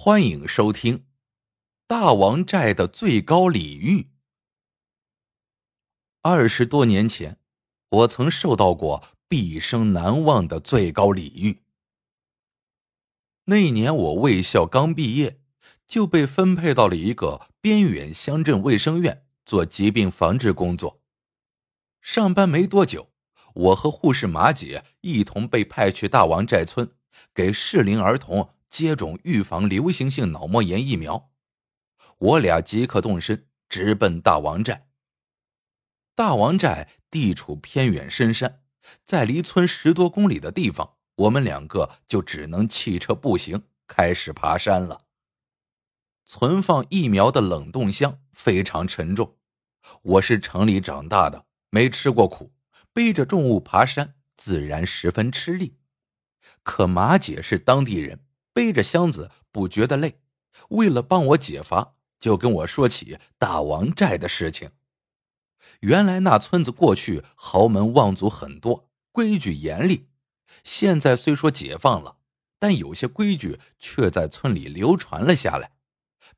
欢迎收听《大王寨的最高礼遇》。二十多年前，我曾受到过毕生难忘的最高礼遇。那年我卫校刚毕业，就被分配到了一个边远乡镇卫生院做疾病防治工作。上班没多久，我和护士马姐一同被派去大王寨村，给适龄儿童。接种预防流行性脑膜炎疫苗，我俩即刻动身，直奔大王寨。大王寨地处偏远深山，在离村十多公里的地方，我们两个就只能弃车步行，开始爬山了。存放疫苗的冷冻箱非常沉重，我是城里长大的，没吃过苦，背着重物爬山自然十分吃力。可马姐是当地人。背着箱子不觉得累，为了帮我解乏，就跟我说起大王寨的事情。原来那村子过去豪门望族很多，规矩严厉。现在虽说解放了，但有些规矩却在村里流传了下来。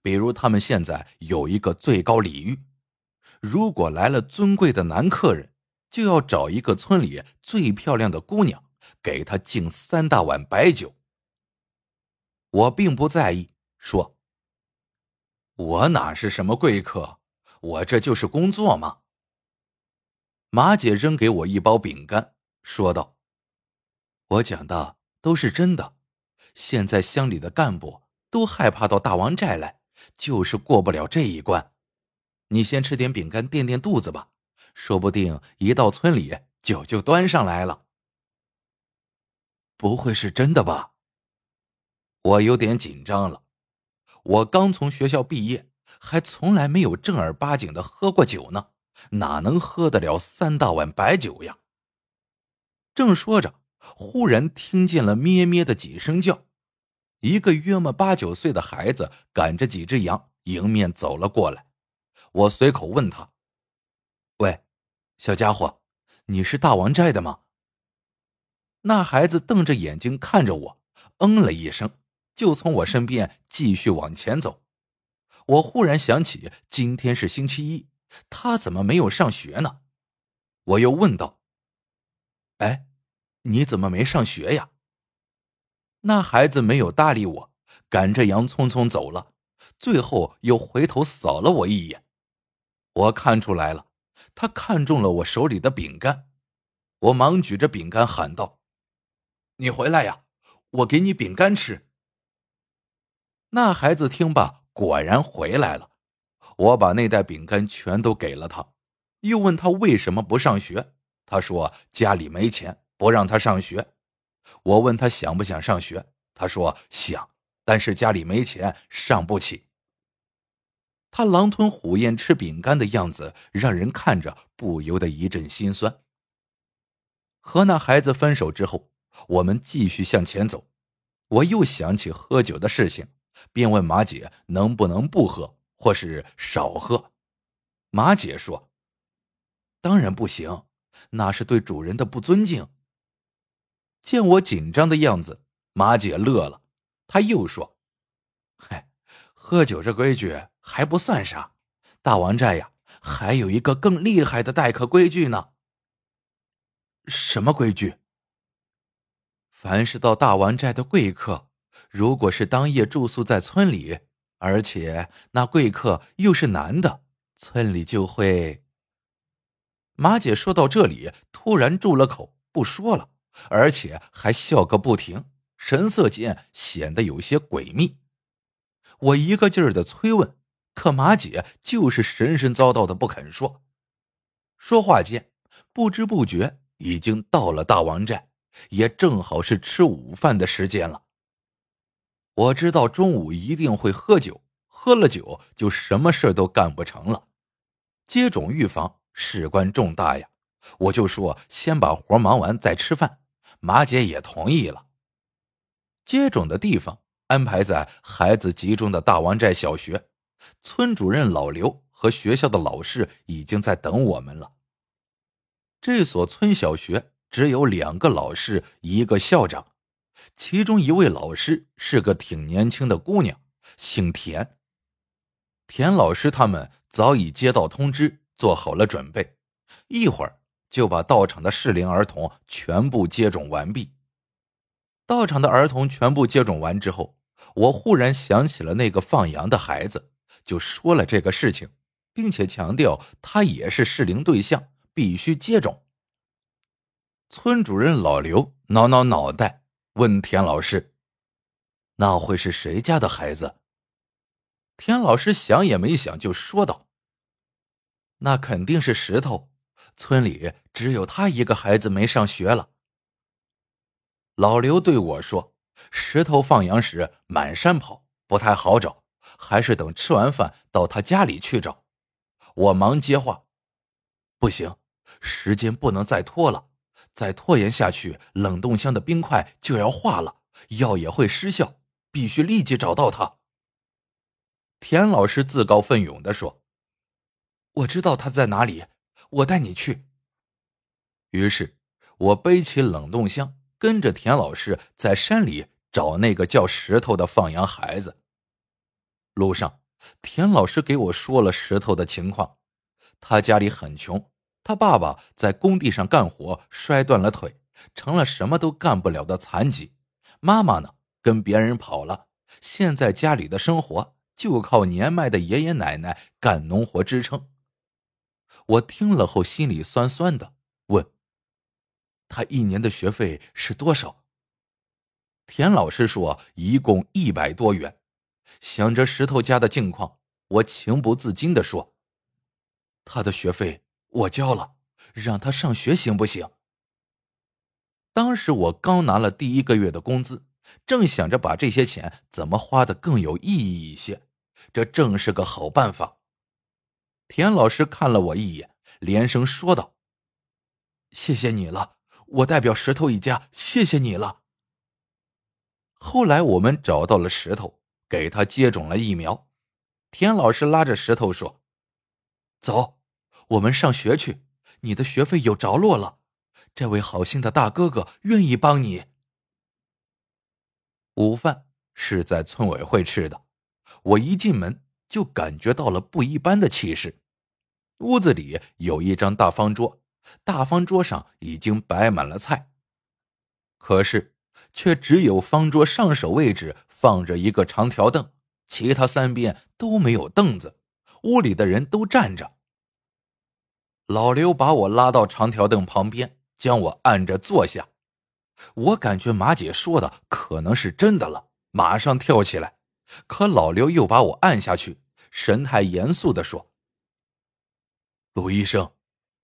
比如他们现在有一个最高礼遇：如果来了尊贵的男客人，就要找一个村里最漂亮的姑娘，给他敬三大碗白酒。我并不在意，说：“我哪是什么贵客，我这就是工作嘛。”马姐扔给我一包饼干，说道：“我讲的都是真的，现在乡里的干部都害怕到大王寨来，就是过不了这一关。你先吃点饼干垫垫肚子吧，说不定一到村里酒就端上来了。不会是真的吧？”我有点紧张了，我刚从学校毕业，还从来没有正儿八经的喝过酒呢，哪能喝得了三大碗白酒呀？正说着，忽然听见了咩咩的几声叫，一个约莫八九岁的孩子赶着几只羊迎面走了过来。我随口问他：“喂，小家伙，你是大王寨的吗？”那孩子瞪着眼睛看着我，嗯了一声。就从我身边继续往前走，我忽然想起今天是星期一，他怎么没有上学呢？我又问道：“哎，你怎么没上学呀？”那孩子没有搭理我，赶着羊匆匆走了，最后又回头扫了我一眼。我看出来了，他看中了我手里的饼干，我忙举着饼干喊道：“你回来呀，我给你饼干吃。”那孩子听罢，果然回来了。我把那袋饼干全都给了他，又问他为什么不上学。他说家里没钱，不让他上学。我问他想不想上学，他说想，但是家里没钱，上不起。他狼吞虎咽吃饼干的样子，让人看着不由得一阵心酸。和那孩子分手之后，我们继续向前走，我又想起喝酒的事情。便问马姐能不能不喝，或是少喝。马姐说：“当然不行，那是对主人的不尊敬。”见我紧张的样子，马姐乐了。她又说：“嗨，喝酒这规矩还不算啥，大王寨呀，还有一个更厉害的待客规矩呢。什么规矩？凡是到大王寨的贵客。”如果是当夜住宿在村里，而且那贵客又是男的，村里就会……马姐说到这里，突然住了口，不说了，而且还笑个不停，神色间显得有些诡秘。我一个劲儿的催问，可马姐就是神神叨叨的不肯说。说话间，不知不觉已经到了大王寨，也正好是吃午饭的时间了。我知道中午一定会喝酒，喝了酒就什么事都干不成了。接种预防事关重大呀，我就说先把活忙完再吃饭。马姐也同意了。接种的地方安排在孩子集中的大王寨小学，村主任老刘和学校的老师已经在等我们了。这所村小学只有两个老师，一个校长。其中一位老师是个挺年轻的姑娘，姓田。田老师他们早已接到通知，做好了准备，一会儿就把到场的适龄儿童全部接种完毕。到场的儿童全部接种完之后，我忽然想起了那个放羊的孩子，就说了这个事情，并且强调他也是适龄对象，必须接种。村主任老刘挠挠脑袋，问田老师：“那会是谁家的孩子？”田老师想也没想就说道：“那肯定是石头，村里只有他一个孩子没上学了。”老刘对我说：“石头放羊时满山跑，不太好找，还是等吃完饭到他家里去找。”我忙接话：“不行，时间不能再拖了。”再拖延下去，冷冻箱的冰块就要化了，药也会失效，必须立即找到他。田老师自告奋勇的说：“我知道他在哪里，我带你去。”于是，我背起冷冻箱，跟着田老师在山里找那个叫石头的放羊孩子。路上，田老师给我说了石头的情况，他家里很穷。他爸爸在工地上干活摔断了腿，成了什么都干不了的残疾。妈妈呢，跟别人跑了。现在家里的生活就靠年迈的爷爷奶奶干农活支撑。我听了后心里酸酸的，问：“他一年的学费是多少？”田老师说：“一共一百多元。”想着石头家的境况，我情不自禁的说：“他的学费。”我交了，让他上学行不行？当时我刚拿了第一个月的工资，正想着把这些钱怎么花的更有意义一些，这正是个好办法。田老师看了我一眼，连声说道：“谢谢你了，我代表石头一家谢谢你了。”后来我们找到了石头，给他接种了疫苗。田老师拉着石头说：“走。”我们上学去，你的学费有着落了。这位好心的大哥哥愿意帮你。午饭是在村委会吃的，我一进门就感觉到了不一般的气势。屋子里有一张大方桌，大方桌上已经摆满了菜，可是却只有方桌上手位置放着一个长条凳，其他三边都没有凳子。屋里的人都站着。老刘把我拉到长条凳旁边，将我按着坐下。我感觉马姐说的可能是真的了，马上跳起来。可老刘又把我按下去，神态严肃的说：“鲁医生，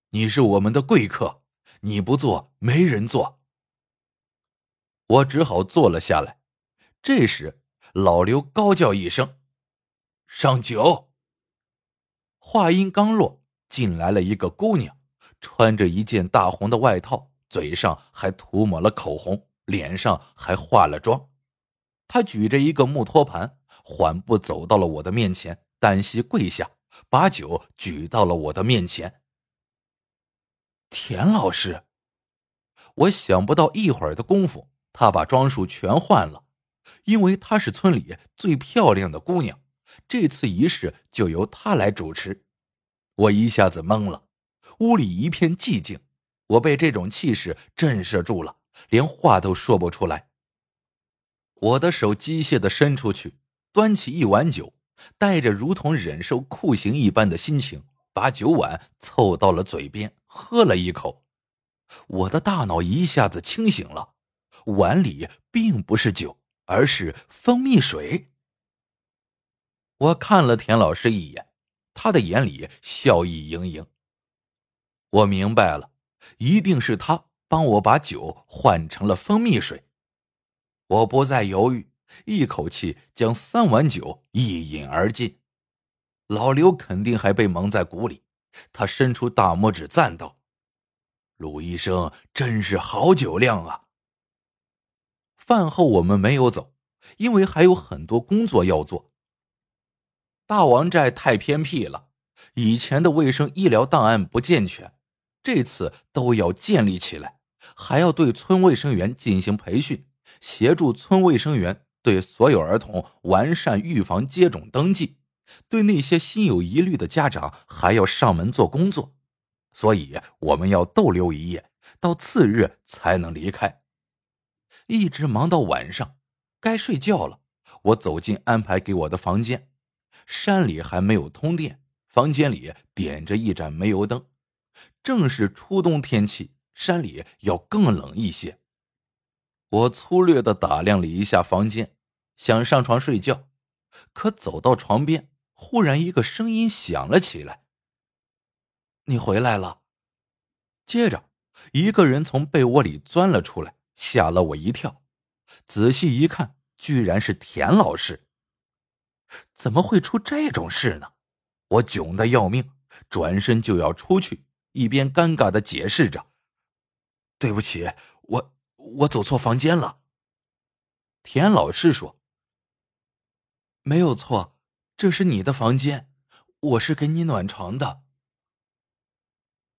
你是我们的贵客，你不坐没人坐。”我只好坐了下来。这时，老刘高叫一声：“上酒！”话音刚落。进来了一个姑娘，穿着一件大红的外套，嘴上还涂抹了口红，脸上还化了妆。她举着一个木托盘，缓步走到了我的面前，单膝跪下，把酒举到了我的面前。田老师，我想不到一会儿的功夫，她把装束全换了，因为她是村里最漂亮的姑娘，这次仪式就由她来主持。我一下子懵了，屋里一片寂静，我被这种气势震慑住了，连话都说不出来。我的手机械的伸出去，端起一碗酒，带着如同忍受酷刑一般的心情，把酒碗凑到了嘴边，喝了一口。我的大脑一下子清醒了，碗里并不是酒，而是蜂蜜水。我看了田老师一眼。他的眼里笑意盈盈。我明白了，一定是他帮我把酒换成了蜂蜜水。我不再犹豫，一口气将三碗酒一饮而尽。老刘肯定还被蒙在鼓里，他伸出大拇指赞道：“鲁医生真是好酒量啊！”饭后我们没有走，因为还有很多工作要做。大王寨太偏僻了，以前的卫生医疗档案不健全，这次都要建立起来，还要对村卫生员进行培训，协助村卫生员对所有儿童完善预防接种登记，对那些心有疑虑的家长还要上门做工作，所以我们要逗留一夜，到次日才能离开。一直忙到晚上，该睡觉了。我走进安排给我的房间，山里还没有通电，房间里点着一盏煤油灯。正是初冬天气，山里要更冷一些。我粗略的打量了一下房间，想上床睡觉，可走到床边，忽然一个声音响了起来：“你回来了。”接着，一个人从被窝里钻了出来，吓了我一跳。仔细一看，居然是田老师。怎么会出这种事呢？我窘得要命，转身就要出去，一边尴尬的解释着：“对不起，我……”我走错房间了。田老师说：“没有错，这是你的房间，我是给你暖床的。”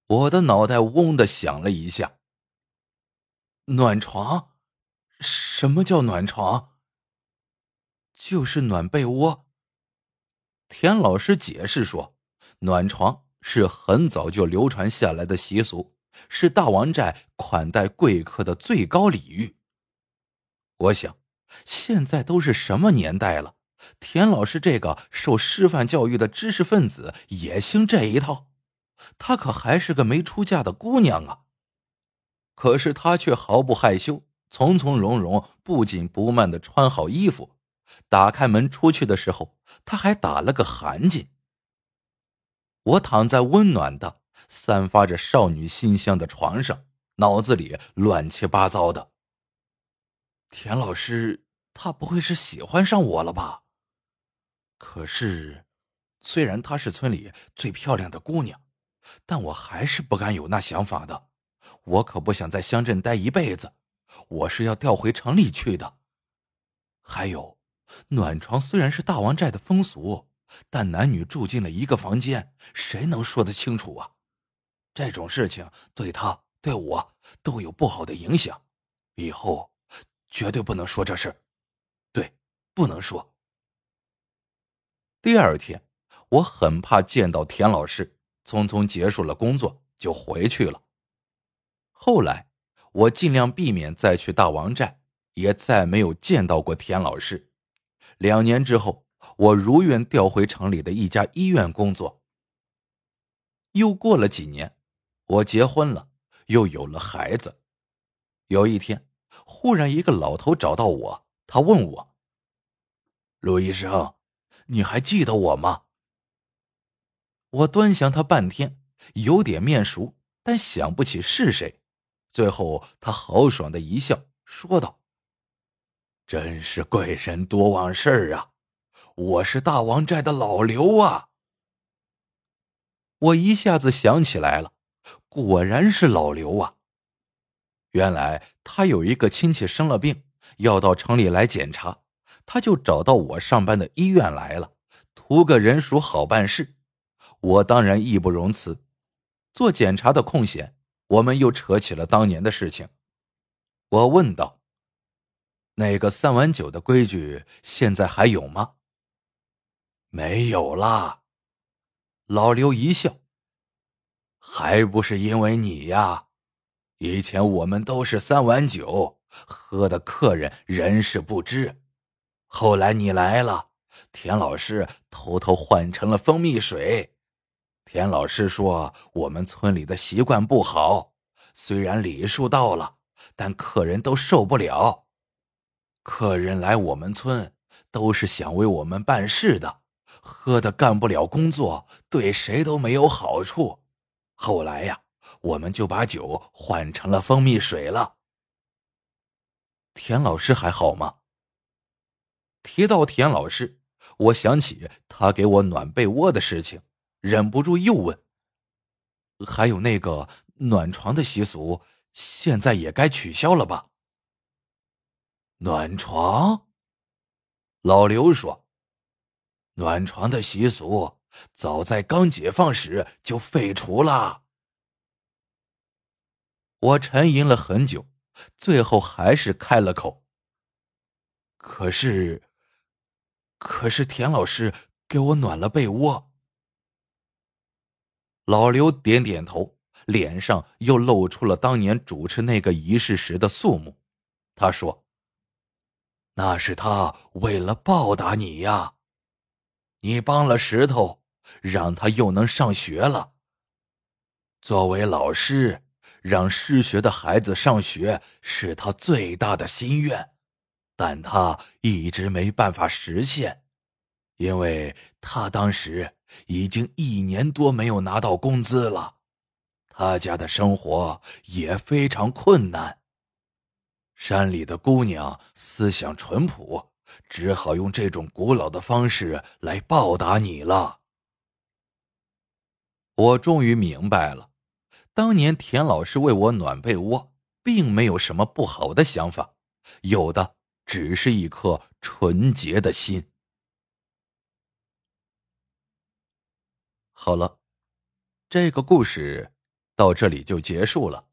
我的脑袋嗡的响了一下。暖床？什么叫暖床？就是暖被窝。田老师解释说：“暖床是很早就流传下来的习俗。”是大王寨款待贵客的最高礼遇。我想，现在都是什么年代了？田老师这个受师范教育的知识分子也兴这一套？她可还是个没出嫁的姑娘啊！可是她却毫不害羞，从从容容、不紧不慢的穿好衣服，打开门出去的时候，他还打了个寒噤。我躺在温暖的。散发着少女馨香的床上，脑子里乱七八糟的。田老师，他不会是喜欢上我了吧？可是，虽然她是村里最漂亮的姑娘，但我还是不敢有那想法的。我可不想在乡镇待一辈子，我是要调回城里去的。还有，暖床虽然是大王寨的风俗，但男女住进了一个房间，谁能说得清楚啊？这种事情对他对我都有不好的影响，以后绝对不能说这事，对，不能说。第二天，我很怕见到田老师，匆匆结束了工作就回去了。后来，我尽量避免再去大王寨，也再没有见到过田老师。两年之后，我如愿调回城里的一家医院工作。又过了几年。我结婚了，又有了孩子。有一天，忽然一个老头找到我，他问我：“陆医生，你还记得我吗？”我端详他半天，有点面熟，但想不起是谁。最后，他豪爽的一笑，说道：“真是贵人多忘事啊！我是大王寨的老刘啊！”我一下子想起来了。果然是老刘啊！原来他有一个亲戚生了病，要到城里来检查，他就找到我上班的医院来了，图个人熟好办事。我当然义不容辞。做检查的空闲，我们又扯起了当年的事情。我问道：“那个三碗酒的规矩现在还有吗？”“没有啦。”老刘一笑。还不是因为你呀！以前我们都是三碗酒，喝的客人人事不知。后来你来了，田老师偷偷换成了蜂蜜水。田老师说我们村里的习惯不好，虽然礼数到了，但客人都受不了。客人来我们村都是想为我们办事的，喝的干不了工作，对谁都没有好处。后来呀，我们就把酒换成了蜂蜜水了。田老师还好吗？提到田老师，我想起他给我暖被窝的事情，忍不住又问：“还有那个暖床的习俗，现在也该取消了吧？”暖床，老刘说：“暖床的习俗。”早在刚解放时就废除了。我沉吟了很久，最后还是开了口：“可是，可是田老师给我暖了被窝。老刘点点头，脸上又露出了当年主持那个仪式时的肃穆。他说：“那是他为了报答你呀，你帮了石头，让他又能上学了。作为老师，让失学的孩子上学是他最大的心愿。”但他一直没办法实现，因为他当时已经一年多没有拿到工资了，他家的生活也非常困难。山里的姑娘思想淳朴，只好用这种古老的方式来报答你了。我终于明白了，当年田老师为我暖被窝，并没有什么不好的想法，有的。只是一颗纯洁的心。好了，这个故事到这里就结束了。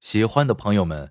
喜欢的朋友们